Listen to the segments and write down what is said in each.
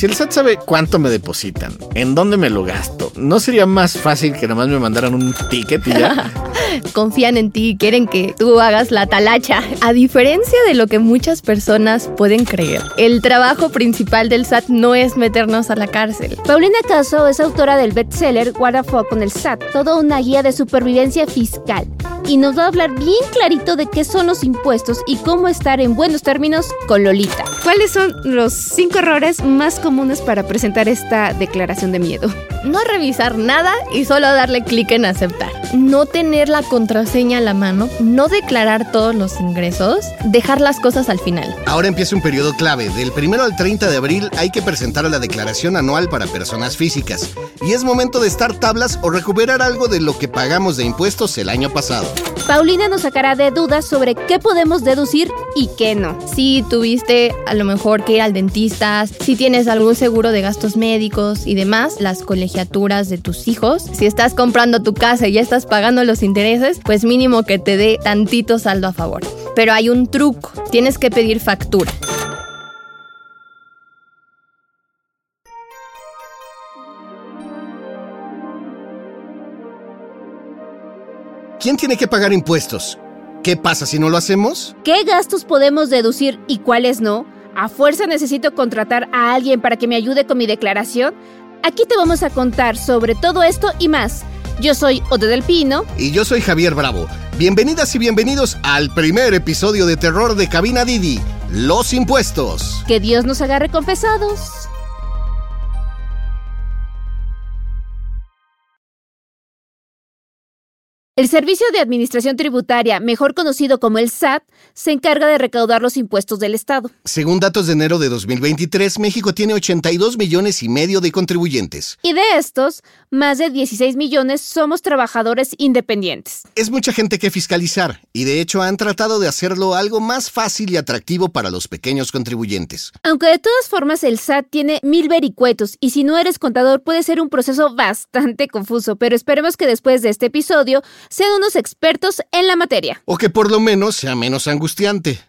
Si el SAT sabe cuánto me depositan, en dónde me lo gasto, ¿no sería más fácil que nomás me mandaran un ticket y ya? Confían en ti y quieren que tú hagas la talacha. A diferencia de lo que muchas personas pueden creer, el trabajo principal del SAT no es meternos a la cárcel. Paulina Caso es autora del bestseller What Fuck con el SAT, toda una guía de supervivencia fiscal. Y nos va a hablar bien clarito de qué son los impuestos y cómo estar en buenos términos con Lolita. ¿Cuáles son los cinco errores más comunes para presentar esta declaración de miedo? No revisar nada y solo darle clic en aceptar. No tener la contraseña a la mano, no declarar todos los ingresos, dejar las cosas al final. Ahora empieza un periodo clave. Del 1 al 30 de abril hay que presentar la declaración anual para personas físicas. Y es momento de estar tablas o recuperar algo de lo que pagamos de impuestos el año pasado. Paulina nos sacará de dudas sobre qué podemos deducir y qué no. Si tuviste a lo mejor que ir al dentista, si tienes algún seguro de gastos médicos y demás, las colegiaturas de tus hijos, si estás comprando tu casa y ya estás pagando los intereses, pues mínimo que te dé tantito saldo a favor. Pero hay un truco, tienes que pedir factura. ¿Quién tiene que pagar impuestos? ¿Qué pasa si no lo hacemos? ¿Qué gastos podemos deducir y cuáles no? ¿A fuerza necesito contratar a alguien para que me ayude con mi declaración? Aquí te vamos a contar sobre todo esto y más. Yo soy Ode del Pino. Y yo soy Javier Bravo. Bienvenidas y bienvenidos al primer episodio de terror de Cabina Didi, Los Impuestos. Que Dios nos agarre confesados. El Servicio de Administración Tributaria, mejor conocido como el SAT, se encarga de recaudar los impuestos del Estado. Según datos de enero de 2023, México tiene 82 millones y medio de contribuyentes. Y de estos, más de 16 millones somos trabajadores independientes. Es mucha gente que fiscalizar, y de hecho han tratado de hacerlo algo más fácil y atractivo para los pequeños contribuyentes. Aunque de todas formas el SAT tiene mil vericuetos, y si no eres contador puede ser un proceso bastante confuso, pero esperemos que después de este episodio sean unos expertos en la materia. O que por lo menos sea menos angustiante.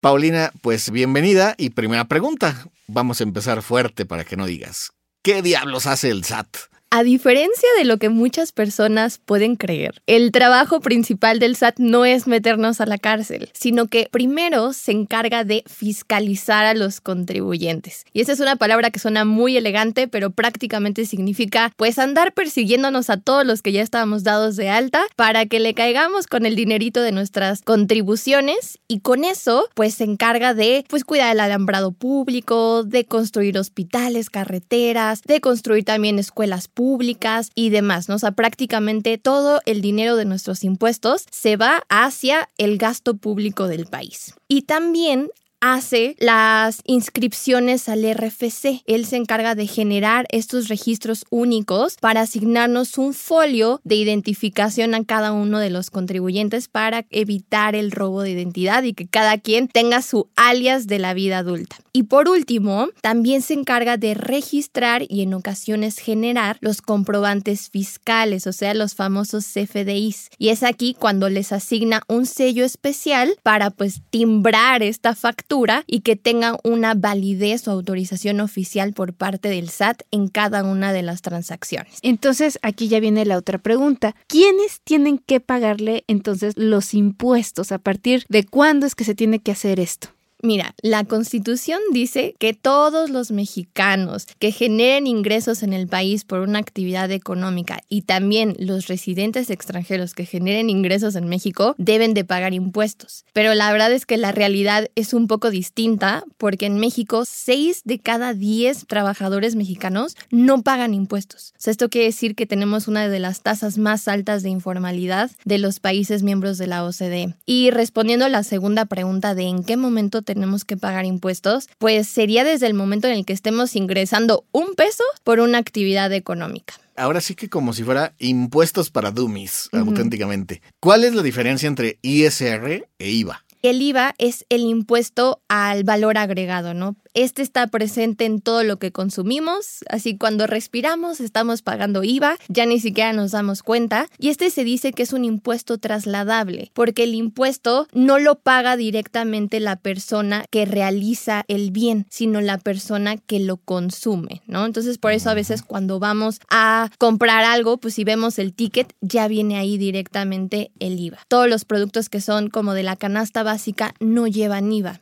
Paulina, pues bienvenida y primera pregunta. Vamos a empezar fuerte para que no digas. ¿Qué diablos hace el SAT? A diferencia de lo que muchas personas pueden creer, el trabajo principal del SAT no es meternos a la cárcel, sino que primero se encarga de fiscalizar a los contribuyentes. Y esa es una palabra que suena muy elegante, pero prácticamente significa pues andar persiguiéndonos a todos los que ya estábamos dados de alta para que le caigamos con el dinerito de nuestras contribuciones y con eso pues se encarga de pues cuidar el alambrado público, de construir hospitales, carreteras, de construir también escuelas públicas y demás, ¿no? O sea, prácticamente todo el dinero de nuestros impuestos se va hacia el gasto público del país. Y también hace las inscripciones al RFC. Él se encarga de generar estos registros únicos para asignarnos un folio de identificación a cada uno de los contribuyentes para evitar el robo de identidad y que cada quien tenga su alias de la vida adulta. Y por último, también se encarga de registrar y en ocasiones generar los comprobantes fiscales, o sea, los famosos CFDIs. Y es aquí cuando les asigna un sello especial para pues timbrar esta factura y que tenga una validez o autorización oficial por parte del SAT en cada una de las transacciones. Entonces, aquí ya viene la otra pregunta. ¿Quiénes tienen que pagarle entonces los impuestos? ¿A partir de cuándo es que se tiene que hacer esto? Mira, la constitución dice que todos los mexicanos que generen ingresos en el país por una actividad económica y también los residentes extranjeros que generen ingresos en México deben de pagar impuestos. Pero la verdad es que la realidad es un poco distinta porque en México 6 de cada 10 trabajadores mexicanos no pagan impuestos. Esto quiere decir que tenemos una de las tasas más altas de informalidad de los países miembros de la OCDE. Y respondiendo a la segunda pregunta de en qué momento tenemos que pagar impuestos, pues sería desde el momento en el que estemos ingresando un peso por una actividad económica. Ahora sí que como si fuera impuestos para dummies, auténticamente. ¿Cuál es la diferencia entre ISR e IVA? El IVA es el impuesto al valor agregado, ¿no? Este está presente en todo lo que consumimos, así cuando respiramos estamos pagando IVA, ya ni siquiera nos damos cuenta. Y este se dice que es un impuesto trasladable, porque el impuesto no lo paga directamente la persona que realiza el bien, sino la persona que lo consume, ¿no? Entonces por eso a veces cuando vamos a comprar algo, pues si vemos el ticket, ya viene ahí directamente el IVA. Todos los productos que son como de la canasta básica no llevan IVA.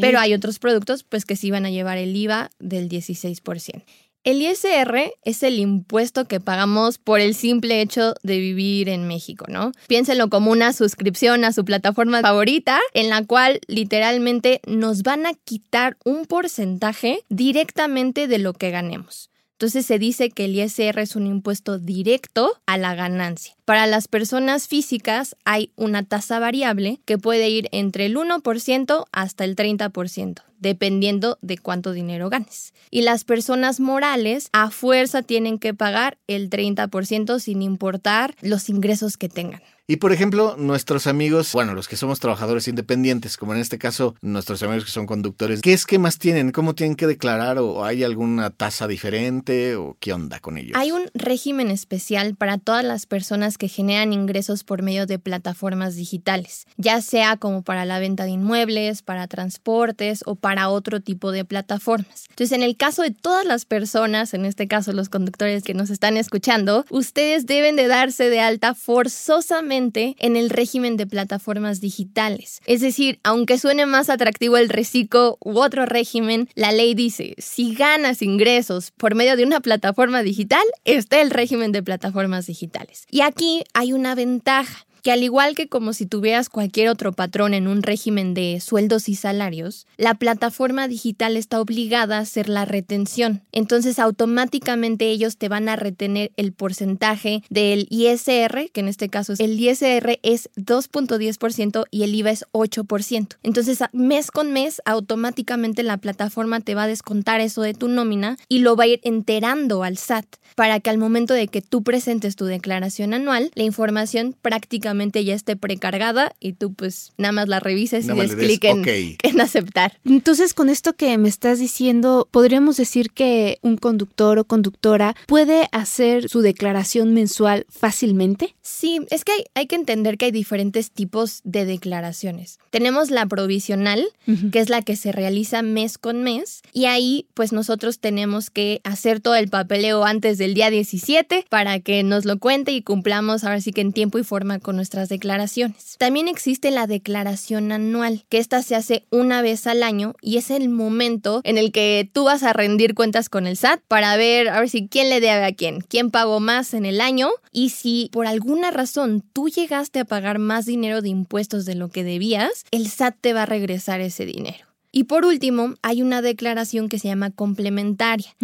Pero hay otros productos pues que sí van a llevar el IVA del 16%. El ISR es el impuesto que pagamos por el simple hecho de vivir en México, ¿no? Piénsenlo como una suscripción a su plataforma favorita, en la cual literalmente nos van a quitar un porcentaje directamente de lo que ganemos. Entonces se dice que el ISR es un impuesto directo a la ganancia. Para las personas físicas hay una tasa variable que puede ir entre el 1% hasta el 30%, dependiendo de cuánto dinero ganes. Y las personas morales a fuerza tienen que pagar el 30% sin importar los ingresos que tengan. Y por ejemplo, nuestros amigos, bueno, los que somos trabajadores independientes, como en este caso nuestros amigos que son conductores, ¿qué esquemas tienen? ¿Cómo tienen que declarar? ¿O hay alguna tasa diferente? ¿O qué onda con ellos? Hay un régimen especial para todas las personas que generan ingresos por medio de plataformas digitales, ya sea como para la venta de inmuebles, para transportes o para otro tipo de plataformas. Entonces, en el caso de todas las personas, en este caso los conductores que nos están escuchando, ustedes deben de darse de alta forzosamente en el régimen de plataformas digitales. Es decir, aunque suene más atractivo el reciclo u otro régimen, la ley dice, si ganas ingresos por medio de una plataforma digital, está el régimen de plataformas digitales. Y aquí hay una ventaja que al igual que como si tuvieras cualquier otro patrón en un régimen de sueldos y salarios, la plataforma digital está obligada a hacer la retención. Entonces automáticamente ellos te van a retener el porcentaje del ISR, que en este caso es el ISR es 2.10% y el IVA es 8%. Entonces mes con mes automáticamente la plataforma te va a descontar eso de tu nómina y lo va a ir enterando al SAT para que al momento de que tú presentes tu declaración anual, la información prácticamente ya esté precargada y tú pues nada más la revises y des clic en, aceptar. Entonces con esto que me estás diciendo, podríamos decir que un conductor o conductora puede hacer su declaración mensual fácilmente. Sí, es que hay, que entender que hay diferentes tipos de declaraciones. Tenemos la provisional, que es la que se realiza mes con mes, y ahí pues nosotros tenemos que hacer todo el papeleo antes del día 17 para que nos lo cuente y cumplamos ahora sí que en tiempo y forma con nuestras declaraciones. También existe la declaración anual, que esta se hace una vez al año y es el momento en el que tú vas a rendir cuentas con el SAT para ver a ver si quién le debe a quién, quién pagó más en el año y si por alguna razón tú llegaste a pagar más dinero de impuestos de lo que debías, el SAT te va a regresar ese dinero. Y por último, hay una declaración que se llama complementaria.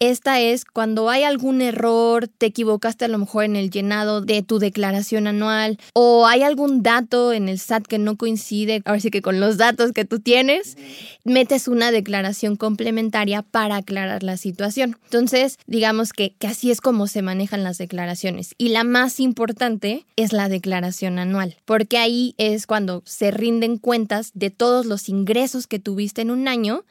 Esta es cuando hay algún error, te equivocaste a lo mejor en el llenado de tu declaración anual o hay algún dato en el SAT que no coincide, ahora sí que con los datos que tú tienes, metes una declaración complementaria para aclarar la situación. Entonces, digamos que, que así es como se manejan las declaraciones. Y la más importante es la declaración anual, porque ahí es cuando se rinden cuentas de todos los ingresos que tú tuviste en un año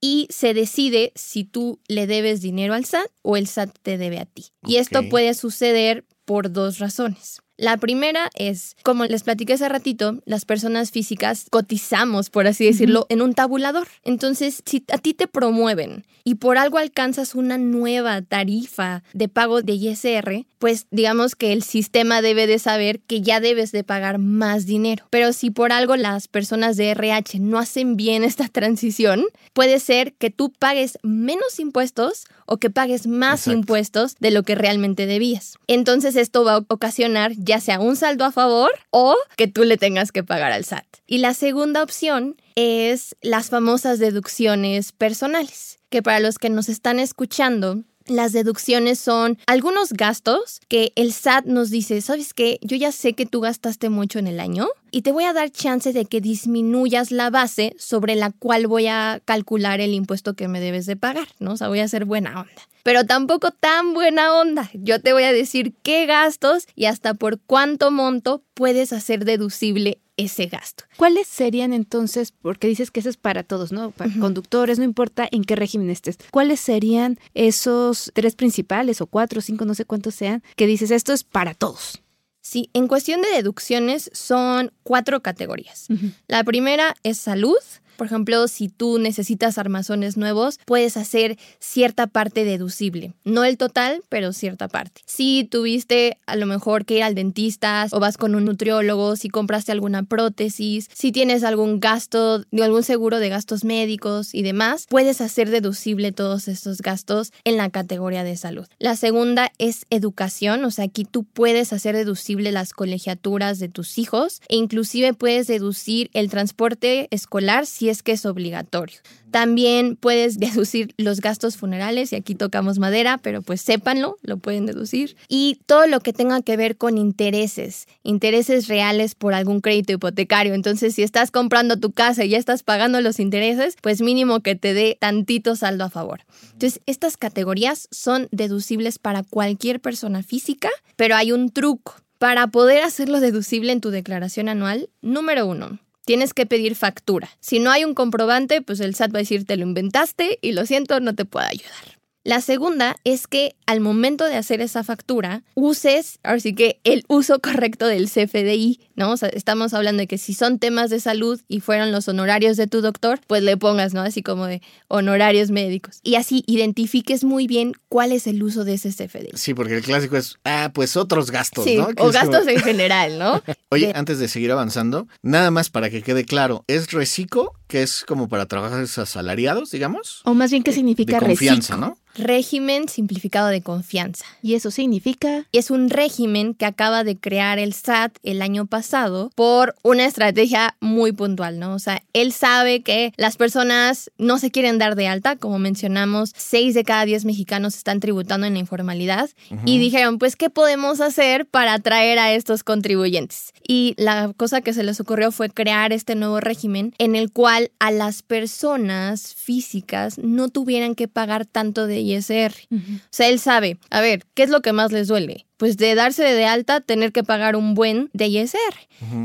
y se decide si tú le debes dinero al SAT o el SAT te debe a ti. Y esto puede suceder por dos razones. La primera es, como les platiqué hace ratito, las personas físicas cotizamos, por así decirlo, en un tabulador. Entonces, si a ti te promueven y por algo alcanzas una nueva tarifa de pago de ISR, pues digamos que el sistema debe de saber que ya debes de pagar más dinero. Pero si por algo las personas de RH no hacen bien esta transición, puede ser que tú pagues menos impuestos o que pagues más impuestos de lo que realmente debías. Entonces esto va a ocasionar ya sea un saldo a favor o que tú le tengas que pagar al SAT. Y la segunda opción es las famosas deducciones personales, que para los que nos están escuchando, las deducciones son algunos gastos que el SAT nos dice, ¿sabes qué? Yo ya sé que tú gastaste mucho en el año y te voy a dar chance de que disminuyas la base sobre la cual voy a calcular el impuesto que me debes de pagar, ¿no? O sea, voy a hacer buena onda pero tampoco tan buena onda. Yo te voy a decir qué gastos y hasta por cuánto monto puedes hacer deducible ese gasto. ¿Cuáles serían entonces, porque dices que eso es para todos, ¿no? Para conductores, no importa en qué régimen estés. ¿Cuáles serían esos tres principales o cuatro o cinco, no sé cuántos sean, que dices esto es para todos? Sí, en cuestión de deducciones son cuatro categorías. La primera es salud, por ejemplo, si tú necesitas armazones nuevos, puedes hacer cierta parte deducible. No el total, pero cierta parte. Si tuviste a lo mejor que ir al dentista o vas con un nutriólogo, si compraste alguna prótesis, si tienes algún gasto, algún seguro de gastos médicos y demás, puedes hacer deducible todos estos gastos en la categoría de salud. La segunda es educación, o sea, aquí tú puedes hacer deducible las colegiaturas de tus hijos e inclusive puedes deducir el transporte escolar si es que es obligatorio. También puedes deducir los gastos funerales, y aquí tocamos madera, pero pues sépanlo, lo pueden deducir. Y todo lo que tenga que ver con intereses, intereses reales por algún crédito hipotecario. Entonces, si estás comprando tu casa y ya estás pagando los intereses, pues mínimo que te dé tantito saldo a favor. Entonces, estas categorías son deducibles para cualquier persona física, pero hay un truco. Para poder hacerlo deducible en tu declaración anual, número uno, tienes que pedir factura. Si no hay un comprobante, pues el SAT va a decir te lo inventaste y lo siento, no te puedo ayudar. La segunda es que al momento de hacer esa factura, uses, ahora sí que el uso correcto del CFDI, ¿no? O sea, estamos hablando de que si son temas de salud y fueron los honorarios de tu doctor, pues le pongas, ¿no? Así como de honorarios médicos. Y así identifiques muy bien cuál es el uso de ese CFDI. Sí, porque el clásico es, ah, pues otros gastos, sí, ¿no? o gastos en general, ¿no? Oye, antes de seguir avanzando, nada más para que quede claro, ¿es reciclo que es como para trabajadores asalariados, digamos? O más bien, ¿qué significa de confianza, reciclo? ¿no? Régimen simplificado de confianza. Y eso significa Es un régimen que acaba de crear el SAT el año pasado por una estrategia muy puntual, ¿no? O sea, él sabe que las personas no se quieren dar de alta, como mencionamos, 6 de cada 10 mexicanos están tributando en la informalidad y dijeron, pues, ¿qué podemos hacer para atraer a estos contribuyentes? Y la cosa que se les ocurrió fue crear este nuevo régimen en el cual a las personas físicas no tuvieran que pagar tanto de ISR. O sea, él sabe, a ver, ¿qué es lo que más les duele? Pues de darse de alta, tener que pagar un buen de ISR.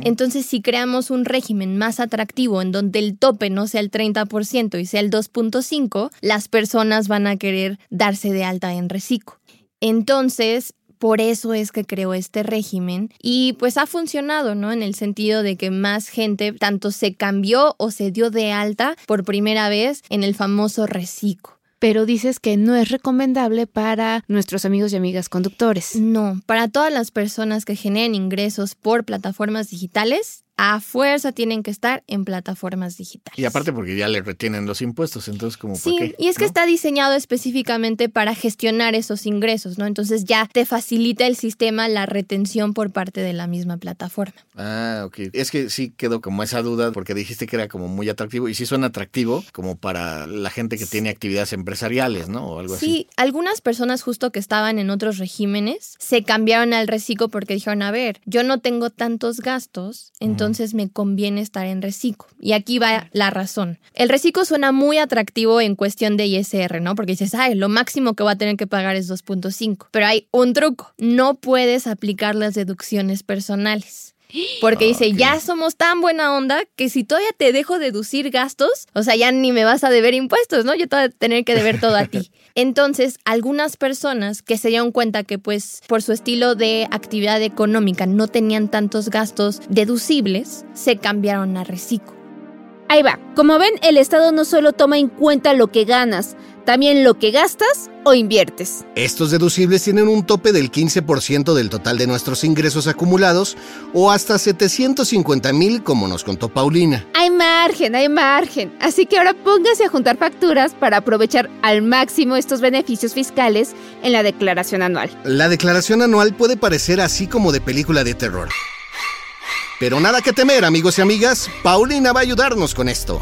Entonces, si creamos un régimen más atractivo en donde el tope no sea el 30% y sea el 2.5%, las personas van a querer darse de alta en reciclo. Entonces, por eso es que creó este régimen y pues ha funcionado, ¿no? En el sentido de que más gente tanto se cambió o se dio de alta por primera vez en el famoso reciclo. pero dices que no es recomendable para nuestros amigos y amigas conductores. No, para todas las personas que generen ingresos por plataformas digitales, a fuerza tienen que estar en plataformas digitales. Y aparte porque ya le retienen los impuestos, entonces como Sí, ¿para qué? y es que ¿No? está diseñado específicamente para gestionar esos ingresos, ¿no? Entonces ya te facilita el sistema la retención por parte de la misma plataforma. Ah, ok. Es que sí quedó como esa duda porque dijiste que era como muy atractivo y sí suena atractivo como para la gente que tiene actividades empresariales, ¿no? O algo así. Sí, algunas personas justo que estaban en otros regímenes se cambiaron al reciclo porque dijeron, a ver, yo no tengo tantos gastos, entonces me conviene estar en reciclo. Y aquí va la razón. El reciclo suena muy atractivo en cuestión de ISR, ¿no? Porque dices, ay, lo máximo que voy a tener que pagar es 2.5. Pero hay un truco, no puedes aplicar las deducciones personales. Porque dice, ya somos tan buena onda que si todavía te dejo deducir gastos, o sea, ya ni me vas a deber impuestos, ¿no? Yo te voy a tener que deber todo a ti. Entonces, algunas personas que se dieron cuenta que pues por su estilo de actividad económica no tenían tantos gastos deducibles, se cambiaron a reciclo. Ahí va. Como ven, el Estado no solo toma en cuenta lo que ganas, también lo que gastas o inviertes. Estos deducibles tienen un tope del 15% del total de nuestros ingresos acumulados o hasta 750 mil, como nos contó Paulina. Hay margen, hay margen. Así que ahora póngase a juntar facturas para aprovechar al máximo estos beneficios fiscales en la declaración anual. La declaración anual puede parecer así como de película de terror. Pero nada que temer, amigos y amigas. Paulina va a ayudarnos con esto.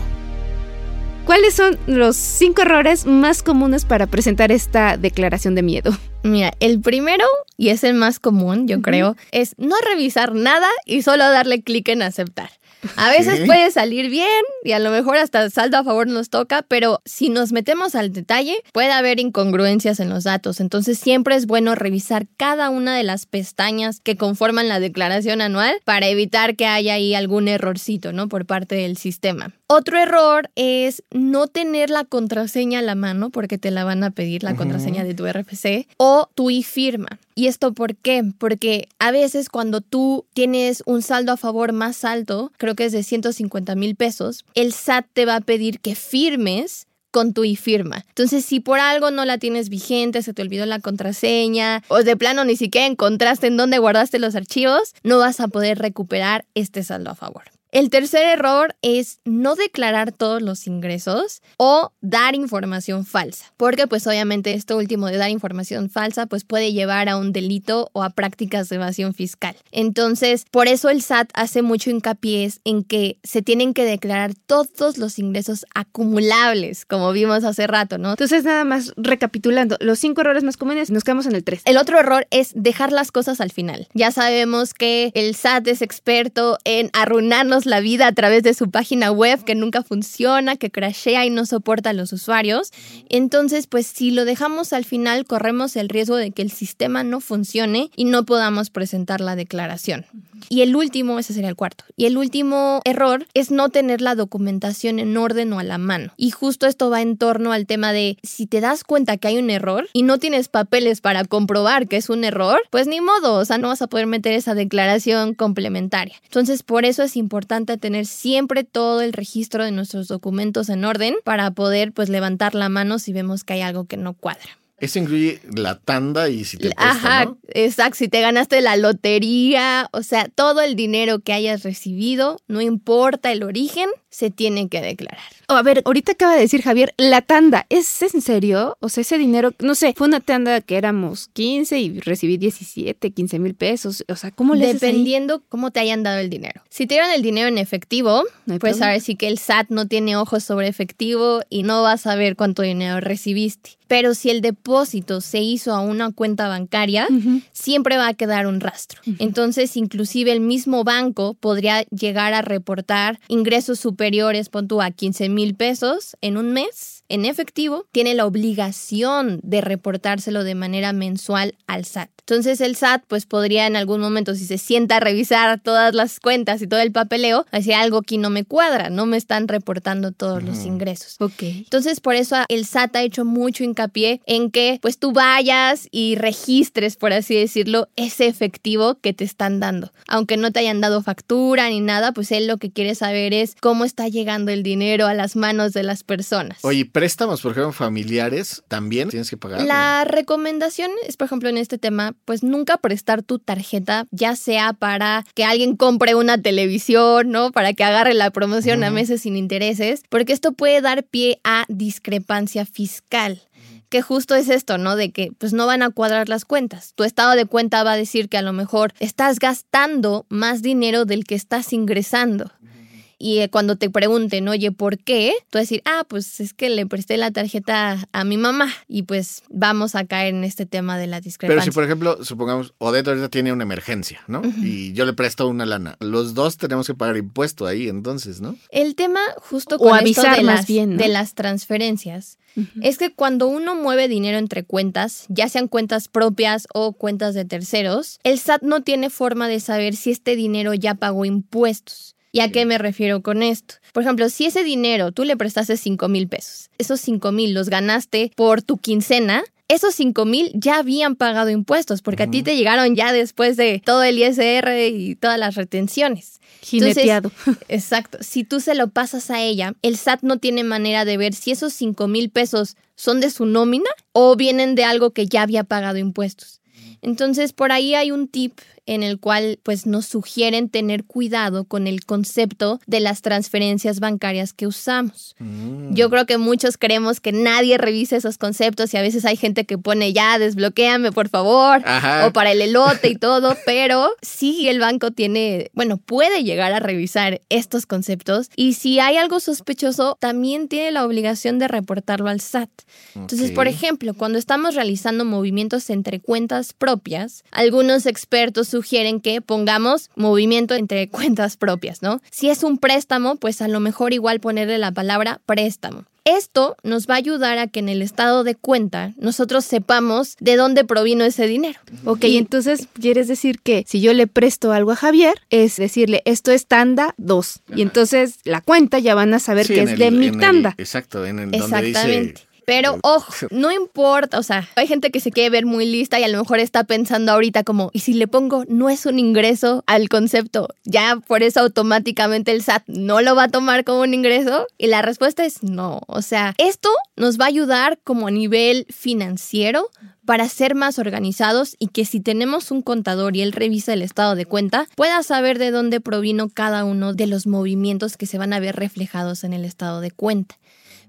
¿Cuáles son los cinco errores más comunes para presentar esta declaración de miedo? Mira, el primero, y es el más común, yo creo, es no revisar nada y solo darle clic en aceptar. A veces puede salir bien y a lo mejor hasta saldo a favor nos toca, pero si nos metemos al detalle, puede haber incongruencias en los datos. Entonces siempre es bueno revisar cada una de las pestañas que conforman la declaración anual para evitar que haya ahí algún errorcito, ¿no? Por parte del sistema. Otro error es no tener la contraseña a la mano porque te la van a pedir la contraseña de tu RFC o tu e-firma. ¿Y esto por qué? Porque a veces cuando tú tienes un saldo a favor más alto, creo que es de 150 mil pesos, el SAT te va a pedir que firmes con tu e-firma. Entonces, si por algo no la tienes vigente, se te olvidó la contraseña o de plano ni siquiera encontraste en dónde guardaste los archivos, no vas a poder recuperar este saldo a favor. El tercer error es no declarar todos los ingresos o dar información falsa, porque pues obviamente esto último de dar información falsa pues puede llevar a un delito o a prácticas de evasión fiscal. Entonces, por eso el SAT hace mucho hincapié en que se tienen que declarar todos los ingresos acumulables, como vimos hace rato, ¿no? Entonces, nada más recapitulando, los cinco errores más comunes, nos quedamos en el 3. El otro error es dejar las cosas al final. Ya sabemos que el SAT es experto en arruinarnos la vida a través de su página web que nunca funciona, que crashea y no soporta a los usuarios. Entonces, pues si lo dejamos al final, corremos el riesgo de que el sistema no funcione y no podamos presentar la declaración. Y el último, ese sería el cuarto. Y el último error es no tener la documentación en orden o a la mano. Y justo esto va en torno al tema de si te das cuenta que hay un error y no tienes papeles para comprobar que es un error, pues ni modo, o sea, no vas a poder meter esa declaración complementaria. Entonces, por eso es importante tener siempre todo el registro de nuestros documentos en orden para poder pues levantar la mano si vemos que hay algo que no cuadra. Eso incluye la tanda y si te presta, Ajá, ¿no? exacto. Si te ganaste la lotería, o sea, todo el dinero que hayas recibido, no importa el origen, se tiene que declarar. Oh, a ver, ahorita acaba de decir Javier, la tanda, ¿es en serio? O sea, ese dinero, no sé, fue una tanda que éramos 15 y recibí 17, 15 mil pesos. O sea, ¿cómo le haces ahí? Dependiendo cómo te hayan dado el dinero. Si te dieron el dinero en efectivo, No pues sabes sí que el SAT no tiene ojos sobre efectivo y no vas a ver cuánto dinero recibiste. Pero si el depósito se hizo a una cuenta bancaria, siempre va a quedar un rastro. Entonces, inclusive el mismo banco podría llegar a reportar ingresos superiores, pon tú, a 15 mil pesos en un mes en efectivo, tiene la obligación de reportárselo de manera mensual al SAT. Entonces el SAT pues podría en algún momento, si se sienta a revisar todas las cuentas y todo el papeleo, decir algo aquí no me cuadra, no me están reportando todos los ingresos. Ok. Entonces, por eso el SAT ha hecho mucho hincapié en que pues tú vayas y registres, por así decirlo, ese efectivo que te están dando. Aunque no te hayan dado factura ni nada, pues él lo que quiere saber es cómo está llegando el dinero a las manos de las personas. Oye, préstamos, por ejemplo, familiares, también tienes que pagar. La recomendación es, por ejemplo, en este tema, pues nunca prestar tu tarjeta, ya sea para que alguien compre una televisión, ¿no? Para que agarre la promoción a meses sin intereses, porque esto puede dar pie a discrepancia fiscal. Que justo es esto, ¿no? De que pues no van a cuadrar las cuentas. Tu estado de cuenta va a decir que a lo mejor estás gastando más dinero del que estás ingresando. Y eh, cuando te pregunten, oye, ¿por qué? Tú vas a decir, ah, pues es que le presté la tarjeta a mi mamá. Y pues vamos a caer en este tema de la Pero discrepancia. si, por ejemplo, supongamos, Odette ahorita tiene una emergencia, ¿no? Y yo le presto una lana. Los dos tenemos que pagar impuesto ahí, entonces, ¿no? El tema justo O con esto de más las, bien, ¿no? de las transferencias es que cuando uno mueve dinero entre cuentas, ya sean cuentas propias o cuentas de terceros, el SAT no tiene forma de saber si este dinero ya pagó impuestos. ¿Y a qué me refiero con esto? Por ejemplo, si ese dinero tú le prestaste 5 mil pesos, esos 5 mil los ganaste por tu quincena, esos 5 mil ya habían pagado impuestos porque a ti te llegaron ya después de todo el ISR y todas las retenciones. Jineteado. Exacto. Si tú se lo pasas a ella, el SAT no tiene manera de ver si esos 5 mil pesos son de su nómina o vienen de algo que ya había pagado impuestos. Entonces, por ahí hay un tip en el cual pues nos sugieren tener cuidado con el concepto de las transferencias bancarias que usamos. Mm. Yo creo que muchos creemos que nadie revisa esos conceptos y a veces hay gente que pone ya desbloquéame por favor Ajá. o para el elote y todo, pero sí el banco tiene, bueno, puede llegar a revisar estos conceptos y si hay algo sospechoso, también tiene la obligación de reportarlo al SAT. Entonces, por ejemplo, cuando estamos realizando movimientos entre cuentas propias, algunos expertos sugieren que pongamos movimiento entre cuentas propias, ¿no? Si es un préstamo, pues a lo mejor igual ponerle la palabra préstamo. Esto nos va a ayudar a que en el estado de cuenta nosotros sepamos de dónde provino ese dinero. Ok, entonces quieres decir que si yo le presto algo a Javier, es decirle, esto es tanda 2. Y entonces la cuenta ya van a saber Sí, que es el- de mi el- tanda. exacto, en el donde Exactamente. dice... Pero ojo, no importa, o sea, hay gente que se quiere ver muy lista y a lo mejor está pensando ahorita como, ¿y si le pongo no es un ingreso al concepto? Ya por eso automáticamente el SAT no lo va a tomar como un ingreso. Y la respuesta es no. O sea, esto nos va a ayudar como a nivel financiero para ser más organizados y que si tenemos un contador y él revisa el estado de cuenta, pueda saber de dónde provino cada uno de los movimientos que se van a ver reflejados en el estado de cuenta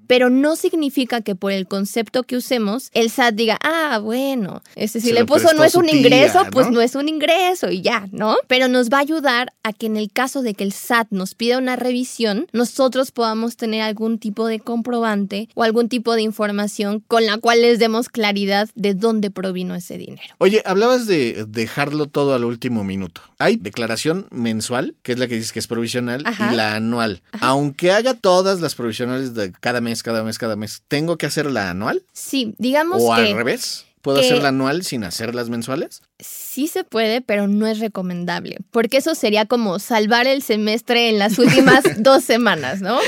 pero no significa que por el concepto que usemos, el SAT diga, ah, bueno, este si Se le puso no es un tía, ingreso, pues ¿no? es un ingreso y ya, ¿no? Pero nos va a ayudar a que en el caso de que el SAT nos pida una revisión, nosotros podamos tener algún tipo de comprobante o algún tipo de información con la cual les demos claridad de dónde provino ese dinero. Oye, hablabas de dejarlo todo al último minuto. Hay declaración mensual, que es la que dices que es provisional, Ajá. y la anual. Aunque haga todas las provisionales de cada mes, cada mes, cada mes, ¿tengo que hacer la anual? Sí, digamos ¿O que al revés? ¿Puedo que- hacer la anual sin hacer las mensuales? Sí se puede, pero no es recomendable, porque eso sería como salvar el semestre en las últimas dos semanas, ¿no?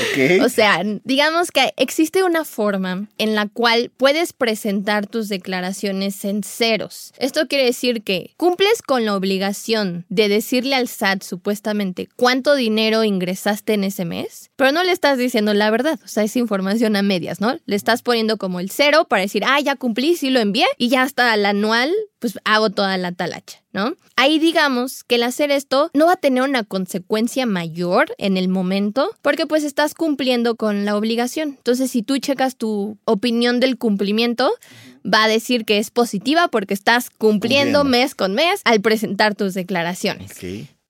O sea, digamos que existe una forma en la cual puedes presentar tus declaraciones en ceros. Esto quiere decir que cumples con la obligación de decirle al SAT supuestamente cuánto dinero ingresaste en ese mes, pero no le estás diciendo la verdad, o sea, es información a medias, ¿no? Le estás poniendo como el cero para decir, ah, ya cumplí, sí lo envié, y ya hasta el anual, pues hago toda la talacha, ¿no? Ahí digamos que el hacer esto no va a tener una consecuencia mayor en el momento porque pues estás cumpliendo con la obligación. Entonces si tú checas tu opinión del cumplimiento, va a decir que es positiva porque estás cumpliendo, Cumpliendo. mes con mes al presentar tus declaraciones.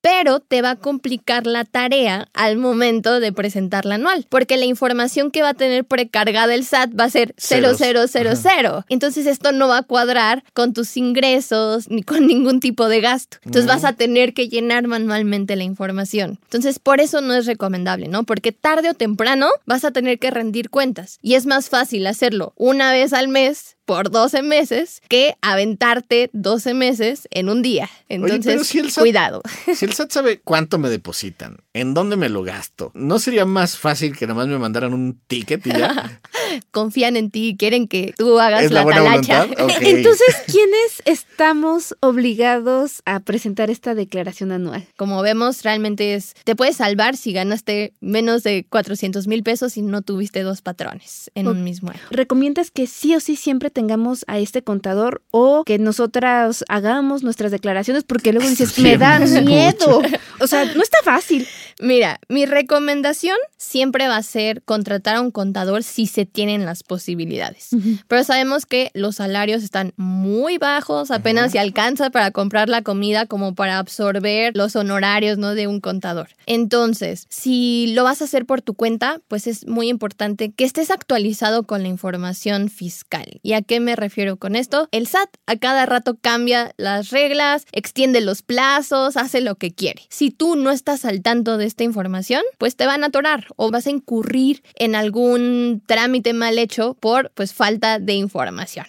Pero te va a complicar la tarea al momento de presentar la anual, porque la información que va a tener precargada el SAT va a ser Ceros. 0000. Entonces esto no va a cuadrar con tus ingresos ni con ningún tipo de gasto. Entonces vas a tener que llenar manualmente la información. Entonces por eso no es recomendable, ¿no? Porque tarde o temprano vas a tener que rendir cuentas y es más fácil hacerlo una vez al mes por 12 meses que aventarte 12 meses en un día. Entonces, pero si el SAT- cuidado. Si el SAT sabe cuánto me depositan, en dónde me lo gasto, ¿no sería más fácil que nada más me mandaran un ticket y ya? confían en ti y quieren que tú hagas ¿Es la la, buena talacha. Entonces, ¿quiénes estamos obligados a presentar esta declaración anual? Como vemos, realmente es, te puedes salvar si ganaste menos de 400 mil pesos y no tuviste dos patrones en un mismo año. ¿Recomiendas que sí o sí siempre tengamos a este contador o que nosotras hagamos nuestras declaraciones? Porque luego dices, Sí, me da mucho. miedo. O sea, no está fácil. Mira, mi recomendación siempre va a ser contratar a un contador si se tienen las posibilidades. Pero sabemos que los salarios están muy bajos, apenas se alcanza para comprar la comida como para absorber los honorarios ¿no? de un contador. Entonces, si lo vas a hacer por tu cuenta, pues es muy importante que estés actualizado con la información fiscal. ¿Y a qué me refiero con esto? El SAT a cada rato cambia las reglas, extiende los plazos, hace lo que quiere. Si tú no estás al tanto de esta información, pues te van a atorar o vas a incurrir en algún trámite mal hecho por pues falta de información.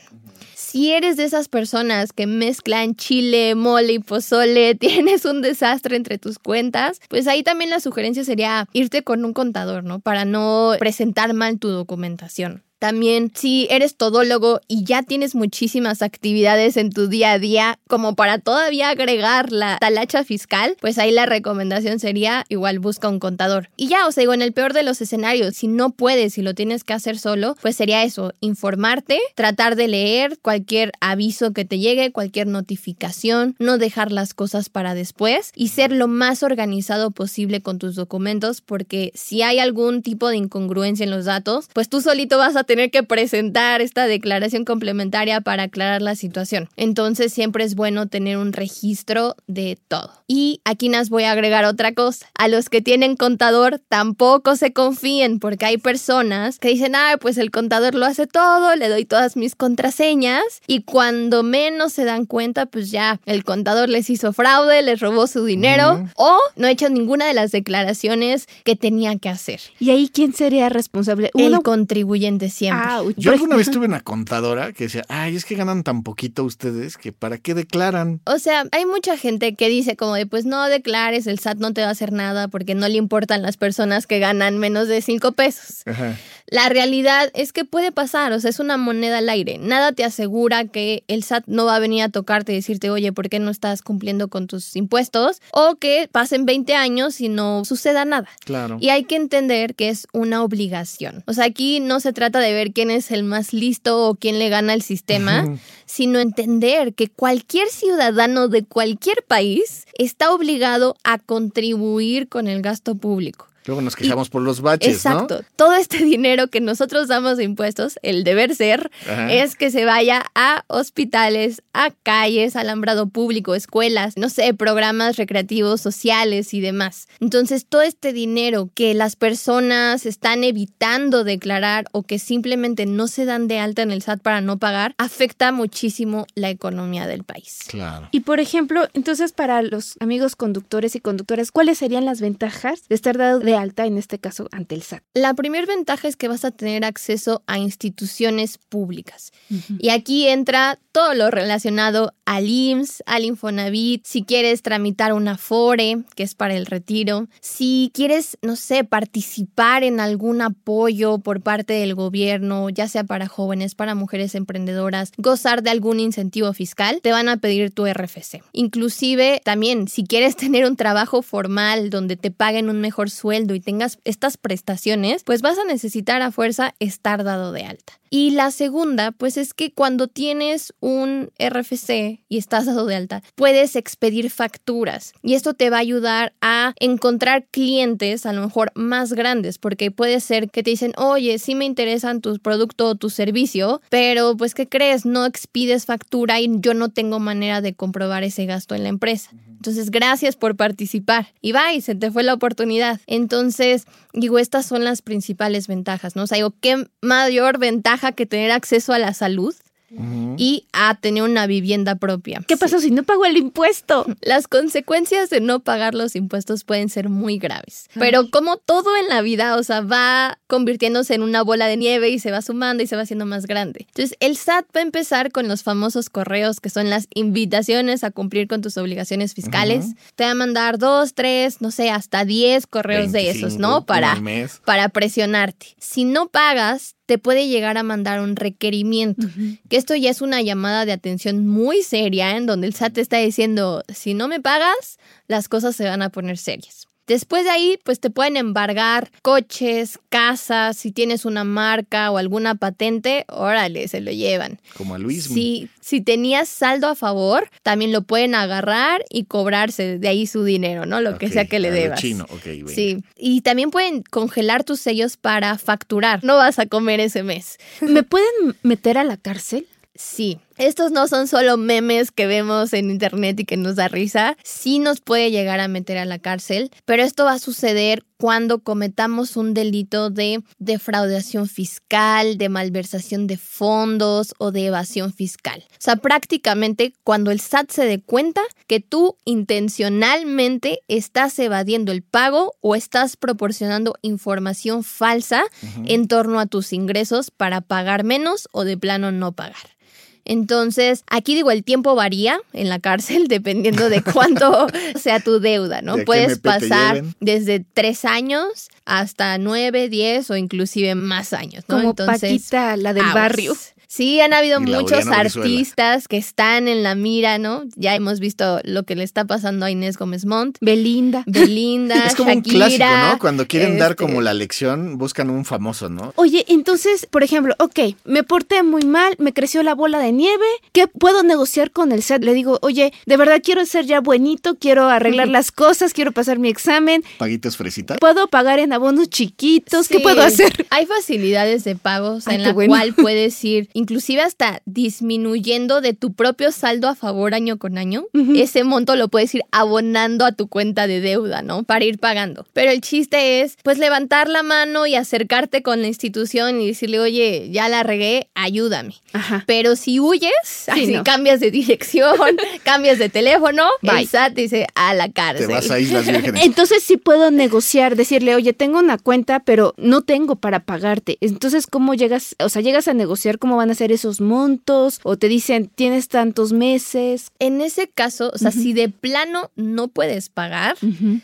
Si eres de esas personas que mezclan chile, mole y pozole, tienes un desastre entre tus cuentas, pues ahí también la sugerencia sería irte con un contador, ¿no? Para no presentar mal tu documentación. También, si eres todólogo y ya tienes muchísimas actividades en tu día a día, como para todavía agregar la talacha fiscal, pues ahí la recomendación sería igual busca un contador. Y ya, o sea, digo, en el peor de los escenarios, si no puedes y lo tienes que hacer solo, pues sería eso, informarte, tratar de leer cualquier aviso que te llegue, cualquier notificación, no dejar las cosas para después y ser lo más organizado posible con tus documentos, porque si hay algún tipo de incongruencia en los datos, pues tú solito vas a tener que presentar esta declaración complementaria para aclarar la situación. Entonces siempre es bueno tener un registro de todo. Y aquí nos voy a agregar otra cosa. A los que tienen contador tampoco se confíen porque hay personas que dicen, ah, pues el contador lo hace todo, le doy todas mis contraseñas y cuando menos se dan cuenta, pues ya el contador les hizo fraude, les robó su dinero o no ha hecho ninguna de las declaraciones que tenía que hacer. ¿Y ahí quién sería responsable? El contribuyente siempre. Ouch. Yo alguna vez tuve una contadora que decía, ay, es que ganan tan poquito ustedes que para qué declaran. O sea, hay mucha gente que dice como de, pues no declares, el SAT no te va a hacer nada porque no le importan las personas que ganan menos de cinco pesos. Ajá. La realidad es que puede pasar, o sea, es una moneda al aire. Nada te asegura que el SAT no va a venir a tocarte y decirte, oye, ¿por qué no estás cumpliendo con tus impuestos? O que pasen 20 años y no suceda nada. Claro. Y hay que entender que es una obligación. O sea, aquí no se trata de ver quién es el más listo o quién le gana el sistema, sino entender que cualquier ciudadano de cualquier país está obligado a contribuir con el gasto público. Luego nos quejamos por los baches, Exacto. Todo este dinero que nosotros damos de impuestos, el deber ser, Ajá. es que se vaya a hospitales, a calles, alambrado público, escuelas, no sé, programas recreativos, sociales y demás. Entonces, todo este dinero que las personas están evitando declarar o que simplemente no se dan de alta en el SAT para no pagar, afecta muchísimo la economía del país. ¿no? Claro. Y por ejemplo, entonces para los amigos conductores y conductoras, ¿cuáles serían las ventajas de estar dado de alta, en este caso, ante el SAT? La primera ventaja es que vas a tener acceso a instituciones públicas. Y aquí entra todo lo relacionado al IMSS, al Infonavit, si quieres tramitar una FORE, que es para el retiro, si quieres, no sé, participar en algún apoyo por parte del gobierno, ya sea para jóvenes, para mujeres emprendedoras, gozar de algún incentivo fiscal, te van a pedir tu RFC. Inclusive también, si quieres tener un trabajo formal donde te paguen un mejor sueldo y tengas estas prestaciones, pues vas a necesitar a fuerza estar dado de alta. Y la segunda, pues es que cuando tienes un RFC y estás dado de alta, puedes expedir facturas y esto te va a ayudar a encontrar clientes a lo mejor más grandes, porque puede ser que te dicen, oye, sí me interesan tu producto o tu servicio, pero pues ¿qué crees? No expides factura y yo no tengo manera de comprobar ese gasto en la empresa. Entonces, gracias por participar. Y bye, se te fue la oportunidad. Entonces, digo, estas son las principales ventajas, ¿no? O sea, digo, ¿qué mayor ventaja que tener acceso a la salud? Y a tener una vivienda propia. ¿Qué pasó si no pago el impuesto? Las consecuencias de no pagar los impuestos pueden ser muy graves. Pero como todo en la vida, o sea, va convirtiéndose en una bola de nieve y se va sumando y se va haciendo más grande. Entonces, el SAT va a empezar con los famosos correos que son las invitaciones a cumplir con tus obligaciones fiscales. Te va a mandar dos, tres, no sé, hasta diez correos de esos, 25, ¿no? Para, mes. para presionarte. Si no pagas, te puede llegar a mandar un requerimiento. Que esto ya es una llamada de atención muy seria en donde el SAT te está diciendo, si no me pagas, las cosas se van a poner serias. Después de ahí, pues te pueden embargar coches, casas, si tienes una marca o alguna patente, órale, se lo llevan. Como a Luis. Si, si tenías saldo a favor, también lo pueden agarrar y cobrarse de ahí su dinero, ¿no? Lo que sea que le a lo debas. chino, ok, venga. Sí, y también pueden congelar tus sellos para facturar. No vas a comer ese mes. ¿Me pueden meter a la cárcel? Sí, estos no son solo memes que vemos en internet y que nos da risa. Sí nos puede llegar a meter a la cárcel, pero esto va a suceder cuando cometamos un delito de defraudación fiscal, de malversación de fondos o de evasión fiscal. O sea, prácticamente cuando el SAT se dé cuenta que tú intencionalmente estás evadiendo el pago o estás proporcionando información falsa en torno a tus ingresos para pagar menos o de plano no pagar. Entonces, aquí digo, el tiempo varía en la cárcel dependiendo de cuánto sea tu deuda, ¿no? De Puedes pasar desde tres años hasta nueve, diez o inclusive más años, ¿no? Como Entonces, Paquita, la del barrio. Sí, han habido muchos artistas que están en la mira, ¿no? Ya hemos visto lo que le está pasando a Inés Gómez Montt, Belinda. Belinda, Es como un clásico, ¿no? Cuando quieren dar este, como la lección, buscan un famoso, ¿no? Oye, entonces, por ejemplo, ok, me porté muy mal, me creció la bola de nieve, ¿qué puedo negociar con el SAT? Le digo, oye, de verdad quiero ser ya buenito, quiero arreglar las cosas, quiero pasar mi examen, Paguitos fresita. puedo pagar en abonos chiquitos, ¿qué puedo hacer? Hay facilidades de pagos Ay, en la bueno. cual puedes ir, inclusive hasta disminuyendo de tu propio saldo a favor año con año. Ujú. Ese monto lo puedes ir abonando a tu cuenta de deuda, ¿no? Para ir pagando. Pero el chiste es, pues, levantar la mano y acercarte con la institución y decirle, oye, ya la regué, ayúdame. Ajá. Pero si huyes, así no. cambias de dirección, cambias de teléfono, Bye. el SAT dice a la Te cárcel. vas a Islas Vírgenes. Entonces sí puedo negociar, decirle, oye, tengo una cuenta, pero no tengo para pagarte. Entonces, ¿cómo llegas? O sea, llegas a negociar cómo van a ser esos montos, o te dicen, tienes tantos meses. En ese caso, o sea, si de plano no puedes pagar,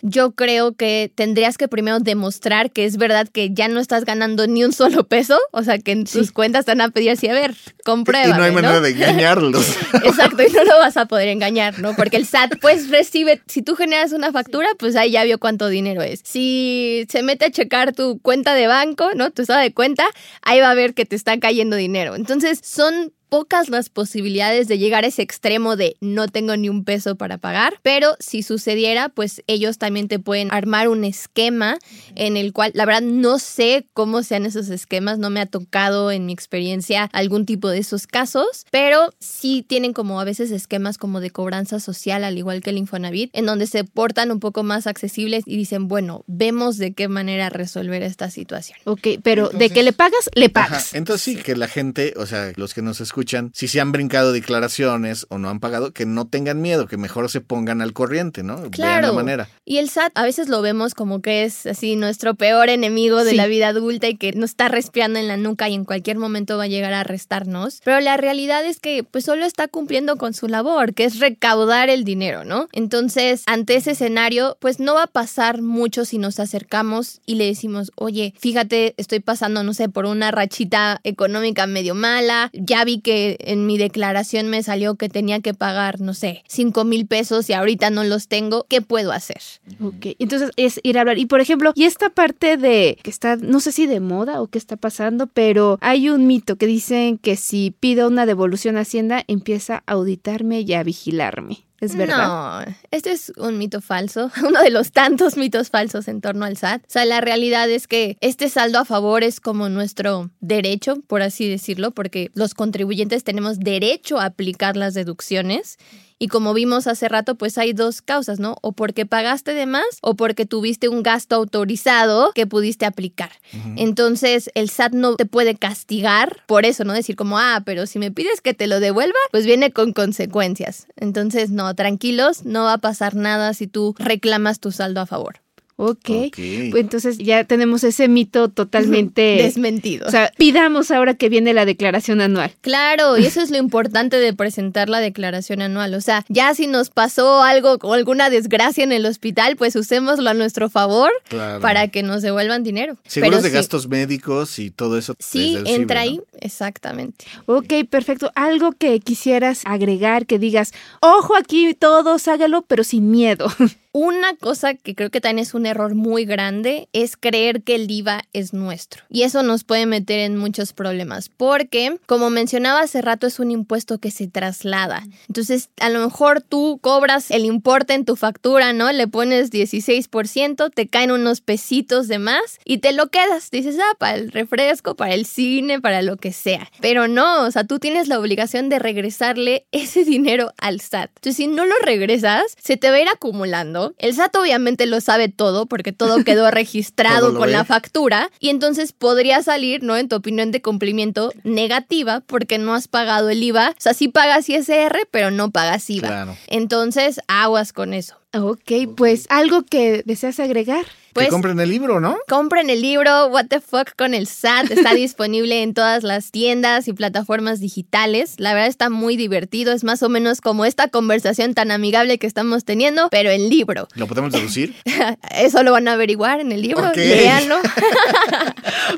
yo creo que tendrías que primero demostrar que es verdad que ya no estás ganando ni un solo peso, o sea, que en tus Sí. cuentas te van a pedir así, a ver, compruébame, y no hay ¿no? manera de engañarlos. Exacto, y no lo vas a poder engañar, ¿no? Porque el SAT, pues, recibe, si tú generas una factura, pues ahí ya vio cuánto dinero es. Si se mete a checar tu cuenta de banco, ¿no? Tu estado de cuenta, ahí va a ver que te está cayendo dinero. Entonces, son pocas las posibilidades de llegar a ese extremo de no tengo ni un peso para pagar, pero si sucediera, pues ellos también te pueden armar un esquema en el cual, la verdad, no sé cómo sean esos esquemas, no me ha tocado en mi experiencia algún tipo de esos casos, pero sí tienen como a veces esquemas como de cobranza social, al igual que el Infonavit, en donde se portan un poco más accesibles y dicen, bueno, vemos de qué manera resolver esta situación. Ok, pero de que le pagas, le Ajá, pagas. Entonces sí, que la gente, o sea, los que nos escuchan, si se han brincado declaraciones o no han pagado, que no tengan miedo, que mejor se pongan al corriente, ¿no? Claro. la manera. Y el SAT a veces lo vemos como que es así nuestro peor enemigo de Sí. la vida adulta y que nos está respirando en la nuca y en cualquier momento va a llegar a arrestarnos. Pero la realidad es que pues solo está cumpliendo con su labor, que es recaudar el dinero, ¿no? Entonces, ante ese escenario, pues no va a pasar mucho si nos acercamos y le decimos, oye, fíjate, estoy pasando, no sé, por una rachita económica medio mala, ya vi que en mi declaración me salió que tenía que pagar, no sé, 5 mil pesos y ahorita no los tengo, ¿qué puedo hacer? Ok, entonces es ir a hablar. Y por ejemplo, y esta parte de que está, no sé si de moda o qué está pasando, pero hay un mito que dicen que si pido una devolución a Hacienda, empieza a auditarme y a vigilarme. ¿Es verdad? No, este es un mito falso, uno de los tantos mitos falsos en torno al SAT. O sea, la realidad es que este saldo a favor es como nuestro derecho, por así decirlo, porque los contribuyentes tenemos derecho a aplicar las deducciones. Y como vimos hace rato, pues hay dos causas, ¿no? O porque pagaste de más o porque tuviste un gasto autorizado que pudiste aplicar. Entonces, el SAT no te puede castigar por eso, ¿no? Decir como, ah, pero si me pides que te lo devuelva, pues viene con consecuencias. Entonces, no, tranquilos, no va a pasar nada si tú reclamas tu saldo a favor. Ok. Ok. Pues entonces ya tenemos ese mito totalmente... Desmentido. o sea, pidamos ahora que viene la declaración anual. Claro, y eso es lo importante de presentar la declaración anual. O sea, ya si nos pasó algo o alguna desgracia en el hospital, pues usémoslo a nuestro favor Claro. para que nos devuelvan dinero. Seguros Pero de sí- gastos médicos y todo eso. Sí, entra ¿no? ahí, exactamente. Ok, perfecto. Algo que quisieras agregar, que digas, ojo aquí todos, hágalo, pero sin miedo. Una cosa que creo que también es un error muy grande es creer que el IVA es nuestro. Y eso nos puede meter en muchos problemas porque, como mencionaba hace rato, es un impuesto que se traslada. Entonces, a lo mejor tú cobras el importe en tu factura, ¿no? Le pones 16%, te caen unos pesitos de más y te lo quedas. Dices, ah, para el refresco, para el cine, para lo que sea. Pero no, o sea, tú tienes la obligación de regresarle ese dinero al SAT. Entonces, si no lo regresas, se te va a ir acumulando. El SAT obviamente lo sabe todo porque todo quedó registrado Todo con ve. la factura y entonces podría salir, ¿no? En tu opinión de cumplimiento negativa porque no has pagado el IVA. O sea, sí pagas ISR, pero no pagas IVA. Claro. Entonces, aguas con eso. Ok, pues algo que deseas agregar. Pues que compren el libro, ¿no? compren el libro What the Fuck con el SAT. Está disponible en todas las tiendas y plataformas digitales. La verdad está muy divertido. Es más o menos como esta conversación tan amigable que estamos teniendo, pero en libro. ¿Lo podemos deducir? Eso lo van a averiguar en el libro. Ok. Léanlo.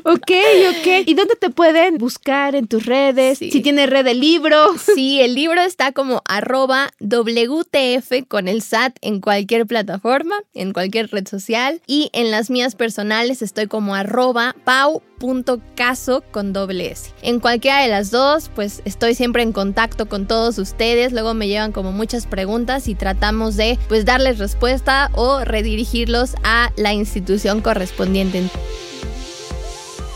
Ok, ok. ¿Y dónde te pueden buscar en tus redes? Sí. Si tienes red de libro. Sí, el libro está como arroba WTF con el SAT en cualquier plataforma, en cualquier red social. Y en las mías personales estoy como arroba pau.caso con doble S. En cualquiera de las dos, pues estoy siempre en contacto con todos ustedes. Luego me llevan como muchas preguntas y tratamos de pues darles respuesta o redirigirlos a la institución correspondiente.